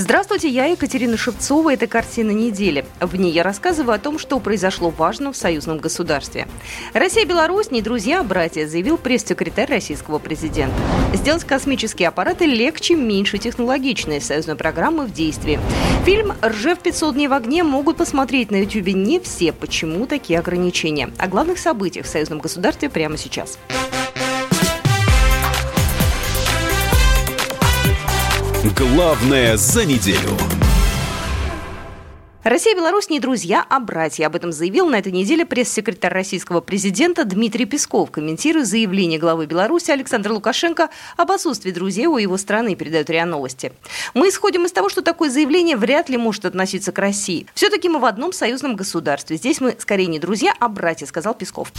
Здравствуйте, я Екатерина Шевцова. Это «Картина недели». В ней я рассказываю о том, что произошло важно в союзном государстве. Россия и Беларусь не друзья, а братья, заявил пресс-секретарь российского президента. Сделать космические аппараты легче, меньше технологичные. Союзной программы в действии. Фильм «Ржев 500 дней в огне» могут посмотреть на YouTube не все. Почему такие ограничения? О главных событиях в союзном государстве прямо сейчас. Главное за неделю. Россия и Беларусь не друзья, а братья. Об этом заявил на этой неделе пресс-секретарь российского президента Дмитрий Песков, комментируя заявление главы Беларуси Александра Лукашенко об отсутствии друзей у его страны, передают РИА Новости. Мы исходим из того, что такое заявление вряд ли может относиться к России. Все-таки мы в одном союзном государстве. Здесь мы скорее не друзья, а братья, сказал Песков.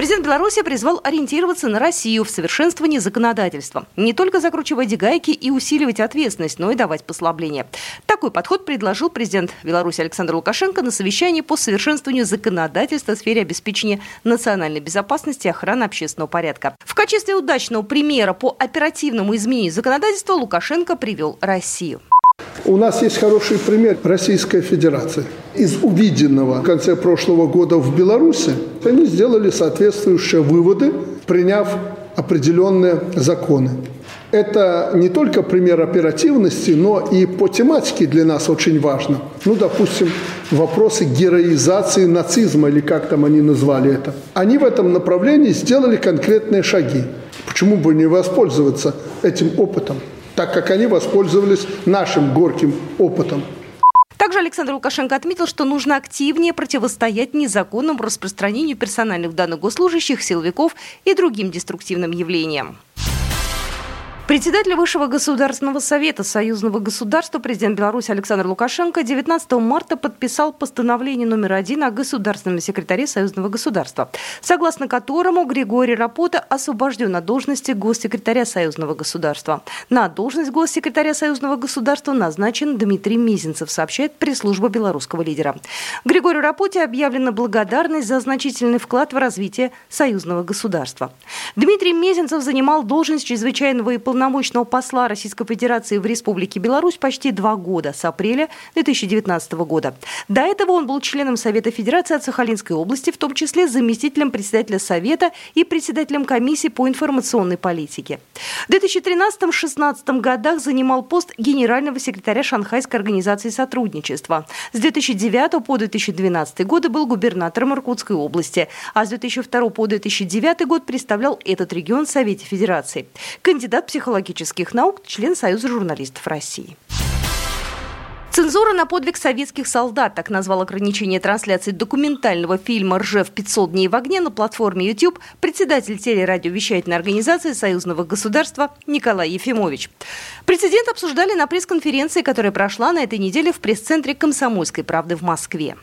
Президент Беларуси призвал ориентироваться на Россию в совершенствовании законодательства. Не только закручивать гайки и усиливать ответственность, но и давать послабления. Такой подход предложил президент Беларуси Александр Лукашенко на совещании по совершенствованию законодательства в сфере обеспечения национальной безопасности и охраны общественного порядка. В качестве удачного примера по оперативному изменению законодательства Лукашенко привел Россию. У нас есть хороший пример Российской Федерации. Из увиденного в конце прошлого года в Беларуси они сделали соответствующие выводы, приняв определенные законы. Это не только пример оперативности, но и по тематике для нас очень важно. Ну, допустим, вопросы героизации нацизма, или как там они назвали это. Они в этом направлении сделали конкретные шаги. Почему бы не воспользоваться этим опытом? Так как они воспользовались нашим горьким опытом. Также Александр Лукашенко отметил, что нужно активнее противостоять незаконному распространению персональных данных госслужащих, силовиков и другим деструктивным явлениям. Председатель Высшего государственного совета Союзного государства президент Беларуси Александр Лукашенко 19 марта подписал постановление номер один о государственном секретаре Союзного государства, согласно которому Григорий Рапота освобожден от должности госсекретаря Союзного государства. На должность госсекретаря Союзного государства назначен Дмитрий Мизинцев, сообщает пресс-служба белорусского лидера. Григорию Рапоте объявлена благодарность за значительный вклад в развитие союзного государства. Дмитрий Мезенцев занимал должность чрезвычайного и полномочного полномочного посла Российской Федерации в Республике Беларусь почти два года, с апреля 2019 года. До этого он был членом Совета Федерации от Сахалинской области, в том числе заместителем председателя Совета и председателем комиссии по информационной политике. В 2013-2016 годах занимал пост генерального секретаря Шанхайской организации сотрудничества. С 2009 по 2012 годы был губернатором Иркутской области, а с 2002 по 2009 год представлял этот регион в Совете Федерации. Кандидат психологии психологических наук, член Союза журналистов России. Цензура на подвиг советских солдат, так назвал ограничение трансляции документального фильма «Ржев 500 дней в огне» на платформе YouTube председатель телерадиовещательной организации Союзного государства Николай Ефимович. Прецедент обсуждали на пресс-конференции, которая прошла на этой неделе в пресс-центре «Комсомольской правды» в Москве.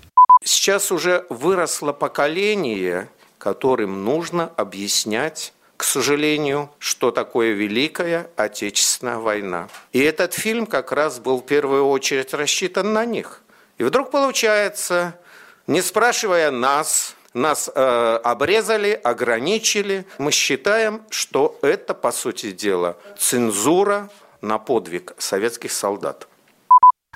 Сейчас уже выросло поколение, которым нужно объяснять к сожалению, что такое Великая Отечественная война. И этот фильм как раз был в первую очередь рассчитан на них. И вдруг получается, не спрашивая нас, нас э, обрезали, ограничили. Мы считаем, что это, по сути дела, цензура на подвиг советских солдат.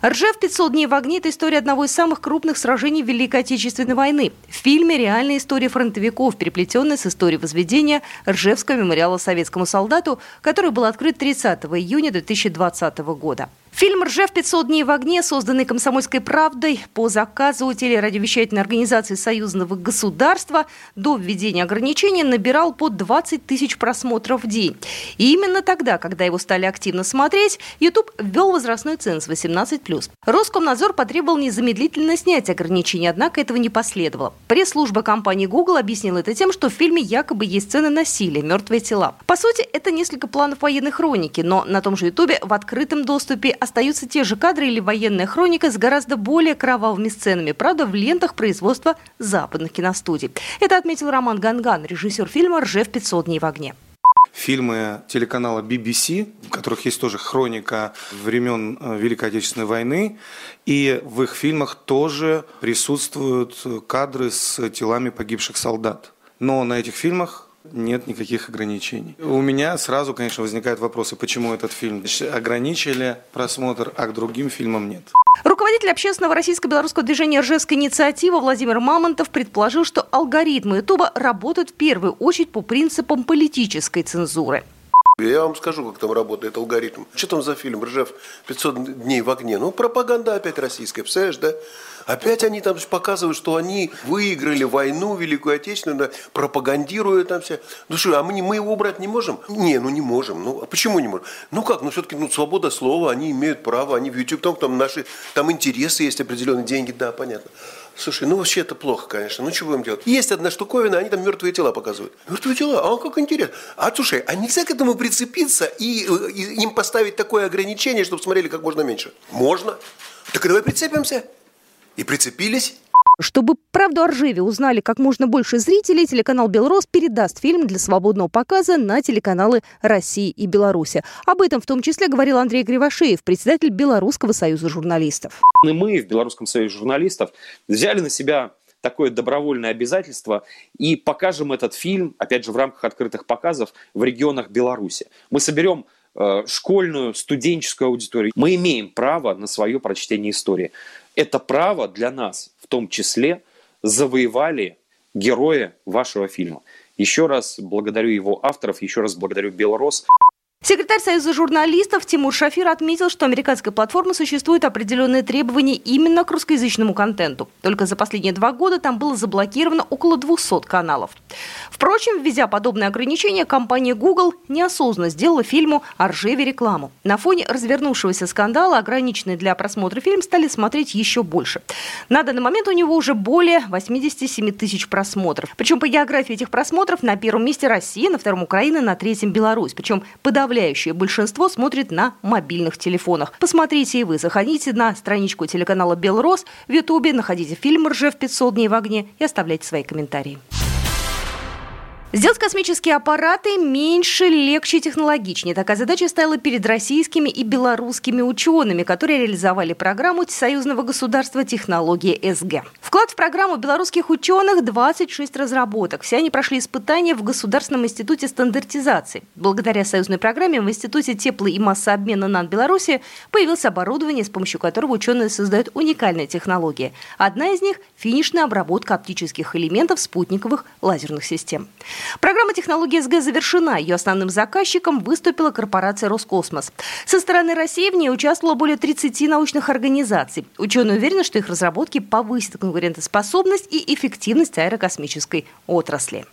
Ржев 500 дней в огне – это история одного из самых крупных сражений Великой Отечественной войны. В фильме реальная история фронтовиков, переплетенная с историей возведения Ржевского мемориала советскому солдату, который был открыт 30 июня 2020 года. Фильм «Ржев 500 дней в огне», созданный «Комсомольской правдой» по заказу телерадиовещательной организации Союзного государства до введения ограничений набирал по 20 тысяч просмотров в день. И именно тогда, когда его стали активно смотреть, YouTube ввел возрастной ценз 18+. Роскомнадзор потребовал незамедлительно снять ограничения, однако этого не последовало. Пресс-служба компании Google объяснила это тем, что в фильме якобы есть сцены насилия, мертвые тела. По сути, это несколько планов военной хроники, но на том же YouTube в открытом доступе остаются те же кадры или военная хроника с гораздо более кровавыми сценами, правда, в лентах производства западных киностудий. Это отметил Роман Ганган, режиссер фильма «Ржев 500 дней в огне» фильмы телеканала BBC, в которых есть тоже хроника времен э, Великой Отечественной войны, и в их фильмах тоже присутствуют кадры с телами погибших солдат. Но на этих фильмах нет никаких ограничений. У меня сразу, конечно, возникают вопросы, почему этот фильм ограничили просмотр, а к другим фильмам нет. Руководитель общественного российско-белорусского движения «Ржевская инициатива» Владимир Мамонтов предположил, что алгоритмы Ютуба работают в первую очередь по принципам политической цензуры. Я вам скажу, как там работает алгоритм. Что там за фильм «Ржев 500 дней в огне»? Ну, пропаганда опять российская, представляешь, да? Опять они там показывают, что они выиграли войну Великую Отечественную, да, пропагандируют там все. Ну что, а мы, мы его убрать не можем? Не, ну не можем. Ну, а почему не можем? Ну как, ну все-таки ну, свобода слова, они имеют право, они в YouTube, там, там наши, там интересы есть определенные, деньги, да, понятно. Слушай, ну вообще это плохо, конечно. Ну что будем делать? Есть одна штуковина, они там мертвые тела показывают. Мертвые тела? А как интересно. А слушай, а нельзя к этому прицепиться и, и им поставить такое ограничение, чтобы смотрели как можно меньше? Можно. Так давай прицепимся. И прицепились. Чтобы правду о Ржеве узнали как можно больше зрителей, телеканал «Белрос» передаст фильм для свободного показа на телеканалы России и Беларуси. Об этом в том числе говорил Андрей Кривошеев, председатель Белорусского союза журналистов. И мы в Белорусском союзе журналистов взяли на себя такое добровольное обязательство и покажем этот фильм, опять же, в рамках открытых показов в регионах Беларуси. Мы соберем э, школьную, студенческую аудиторию. Мы имеем право на свое прочтение истории. Это право для нас, в том числе, завоевали герои вашего фильма. Еще раз благодарю его авторов, еще раз благодарю Белрос. Секретарь Союза журналистов Тимур Шафир отметил, что американской платформы существуют определенные требования именно к русскоязычному контенту. Только за последние два года там было заблокировано около 200 каналов. Впрочем, введя подобные ограничения, компания Google неосознанно сделала фильму о Ржеве рекламу. На фоне развернувшегося скандала ограниченный для просмотра фильм стали смотреть еще больше. На данный момент у него уже более 87 тысяч просмотров. Причем по географии этих просмотров на первом месте Россия, на втором Украина, на третьем Беларусь. Причем подавляющее подавляющее большинство смотрит на мобильных телефонах. Посмотрите и вы. Заходите на страничку телеканала «Белрос» в Ютубе, находите фильм «Ржев 500 дней в огне» и оставляйте свои комментарии. Сделать космические аппараты меньше, легче и технологичнее. Такая задача стояла перед российскими и белорусскими учеными, которые реализовали программу союзного государства «Технология СГ». Вклад в программу белорусских ученых – 26 разработок. Все они прошли испытания в Государственном институте стандартизации. Благодаря союзной программе в Институте тепло- и массообмена НАН Беларуси появилось оборудование, с помощью которого ученые создают уникальные технологии. Одна из них – финишная обработка оптических элементов спутниковых лазерных систем. Программа технологии СГ завершена. Ее основным заказчиком выступила корпорация «Роскосмос». Со стороны России в ней участвовало более 30 научных организаций. Ученые уверены, что их разработки повысят конкурентоспособность и эффективность аэрокосмической отрасли.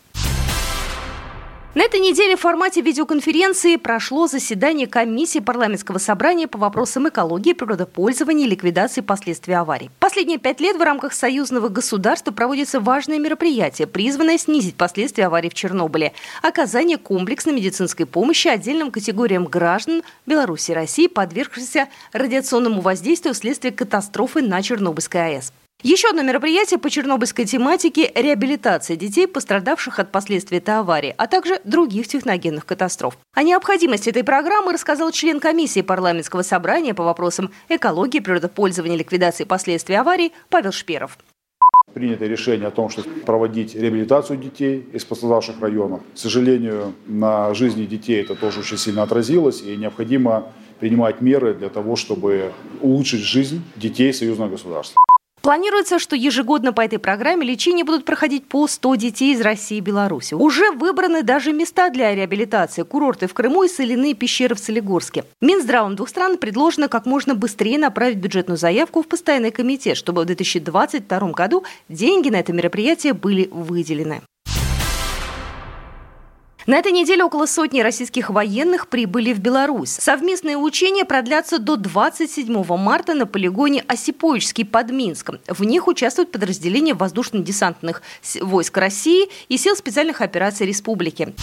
На этой неделе в формате видеоконференции прошло заседание комиссии парламентского собрания по вопросам экологии, природопользования и ликвидации последствий аварий. Последние пять лет в рамках союзного государства проводится важное мероприятие, призванное снизить последствия аварий в Чернобыле. Оказание комплексной медицинской помощи отдельным категориям граждан Беларуси и России, подвергшихся радиационному воздействию вследствие катастрофы на Чернобыльской АЭС. Еще одно мероприятие по чернобыльской тематике – реабилитация детей, пострадавших от последствий этой аварии, а также других техногенных катастроф. О необходимости этой программы рассказал член комиссии парламентского собрания по вопросам экологии, природопользования ликвидации последствий аварии Павел Шперов. Принято решение о том, что проводить реабилитацию детей из пострадавших районов. К сожалению, на жизни детей это тоже очень сильно отразилось, и необходимо принимать меры для того, чтобы улучшить жизнь детей союзного государства. Планируется, что ежегодно по этой программе лечение будут проходить по 100 детей из России и Беларуси. Уже выбраны даже места для реабилитации – курорты в Крыму и соляные пещеры в Солигорске. Минздравом двух стран предложено как можно быстрее направить бюджетную заявку в постоянный комитет, чтобы в 2022 году деньги на это мероприятие были выделены. На этой неделе около сотни российских военных прибыли в Беларусь. Совместные учения продлятся до 27 марта на полигоне Осиповичский под Минском. В них участвуют подразделения воздушно-десантных войск России и сил специальных операций республики.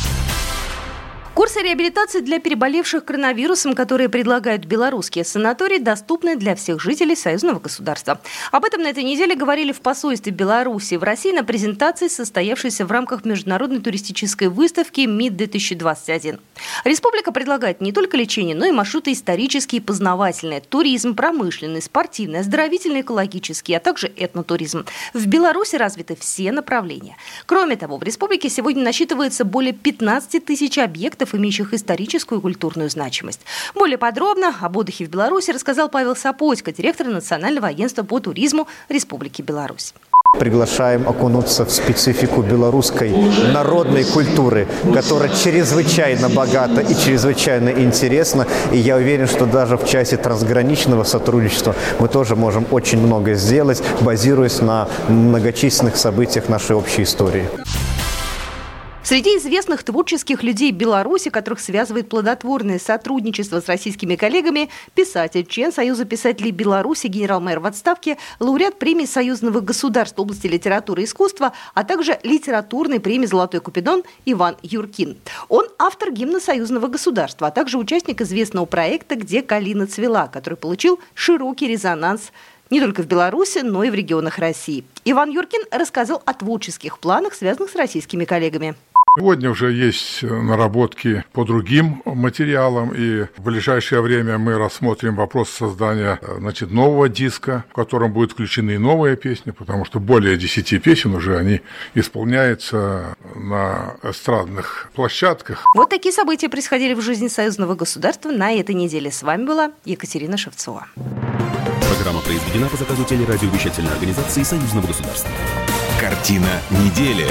Курсы реабилитации для переболевших коронавирусом, которые предлагают белорусские санатории, доступны для всех жителей союзного государства. Об этом на этой неделе говорили в посольстве Беларуси в России на презентации, состоявшейся в рамках международной туристической выставки МИД-2021. Республика предлагает не только лечение, но и маршруты исторические и познавательные, туризм, промышленный, спортивный, оздоровительный, экологический, а также этнотуризм. В Беларуси развиты все направления. Кроме того, в республике сегодня насчитывается более 15 тысяч объектов объектов, имеющих историческую и культурную значимость. Более подробно об отдыхе в Беларуси рассказал Павел Сапотько, директор Национального агентства по туризму Республики Беларусь. Приглашаем окунуться в специфику белорусской народной культуры, которая чрезвычайно богата и чрезвычайно интересна. И я уверен, что даже в часе трансграничного сотрудничества мы тоже можем очень много сделать, базируясь на многочисленных событиях нашей общей истории. Среди известных творческих людей Беларуси, которых связывает плодотворное сотрудничество с российскими коллегами, писатель, член Союза писателей Беларуси, генерал-мэр в отставке, лауреат премии Союзного государства области литературы и искусства, а также литературной премии «Золотой Купидон» Иван Юркин. Он автор гимна Союзного государства, а также участник известного проекта «Где калина цвела», который получил широкий резонанс не только в Беларуси, но и в регионах России. Иван Юркин рассказал о творческих планах, связанных с российскими коллегами. Сегодня уже есть наработки по другим материалам, и в ближайшее время мы рассмотрим вопрос создания значит, нового диска, в котором будут включены новые песни, потому что более 10 песен уже они исполняются на эстрадных площадках. Вот такие события происходили в жизни союзного государства на этой неделе. С вами была Екатерина Шевцова. Программа произведена по заказу телерадиовещательной организации Союзного государства. Картина недели.